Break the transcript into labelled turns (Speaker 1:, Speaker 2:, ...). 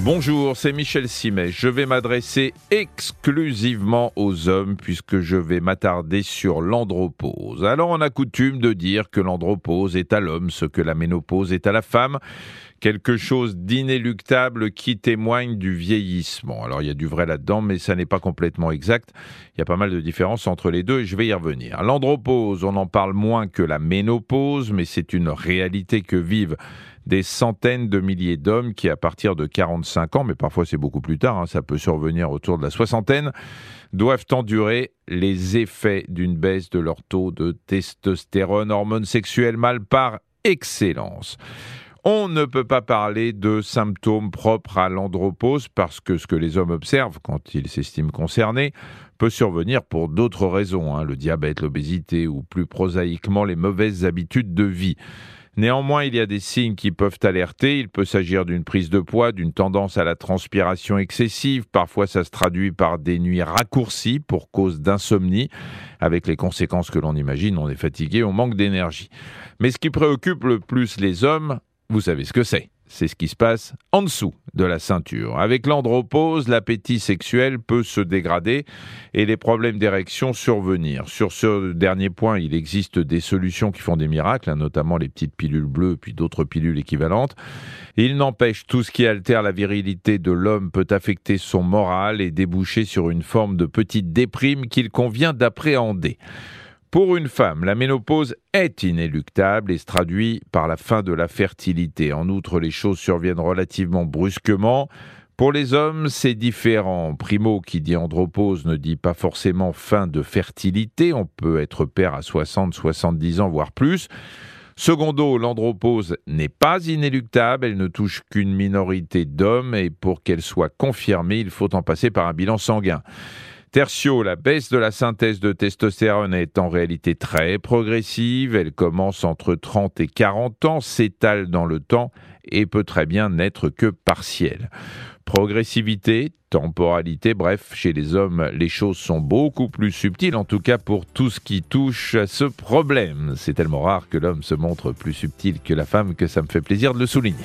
Speaker 1: Bonjour, c'est Michel Simet. Je vais m'adresser exclusivement aux hommes puisque je vais m'attarder sur l'andropause. Alors on a coutume de dire que l'andropause est à l'homme ce que la ménopause est à la femme, quelque chose d'inéluctable qui témoigne du vieillissement. Alors il y a du vrai là-dedans, mais ça n'est pas complètement exact. Il y a pas mal de différences entre les deux et je vais y revenir. L'andropause, on en parle moins que la ménopause, mais c'est une réalité que vivent des centaines de milliers d'hommes qui, à partir de 45 ans, mais parfois c'est beaucoup plus tard, hein, ça peut survenir autour de la soixantaine, doivent endurer les effets d'une baisse de leur taux de testostérone, hormone sexuelle mâle par excellence. On ne peut pas parler de symptômes propres à l'andropause parce que ce que les hommes observent quand ils s'estiment concernés peut survenir pour d'autres raisons, hein, le diabète, l'obésité ou plus prosaïquement les mauvaises habitudes de vie. Néanmoins, il y a des signes qui peuvent alerter. Il peut s'agir d'une prise de poids, d'une tendance à la transpiration excessive. Parfois, ça se traduit par des nuits raccourcies pour cause d'insomnie, avec les conséquences que l'on imagine. On est fatigué, on manque d'énergie. Mais ce qui préoccupe le plus les hommes, vous savez ce que c'est. C'est ce qui se passe en dessous de la ceinture. Avec l'andropause, l'appétit sexuel peut se dégrader et les problèmes d'érection survenir. Sur ce dernier point, il existe des solutions qui font des miracles, hein, notamment les petites pilules bleues puis d'autres pilules équivalentes. Il n'empêche, tout ce qui altère la virilité de l'homme peut affecter son moral et déboucher sur une forme de petite déprime qu'il convient d'appréhender. Pour une femme, la ménopause est inéluctable et se traduit par la fin de la fertilité. En outre, les choses surviennent relativement brusquement. Pour les hommes, c'est différent. Primo, qui dit andropause, ne dit pas forcément fin de fertilité. On peut être père à 60, 70 ans, voire plus. Secondo, l'andropause n'est pas inéluctable, elle ne touche qu'une minorité d'hommes et pour qu'elle soit confirmée, il faut en passer par un bilan sanguin. Tertio, la baisse de la synthèse de testostérone est en réalité très progressive. Elle commence entre 30 et 40 ans, s'étale dans le temps et peut très bien n'être que partielle. Progressivité, temporalité, bref, chez les hommes, les choses sont beaucoup plus subtiles, en tout cas pour tout ce qui touche à ce problème. C'est tellement rare que l'homme se montre plus subtil que la femme que ça me fait plaisir de le souligner.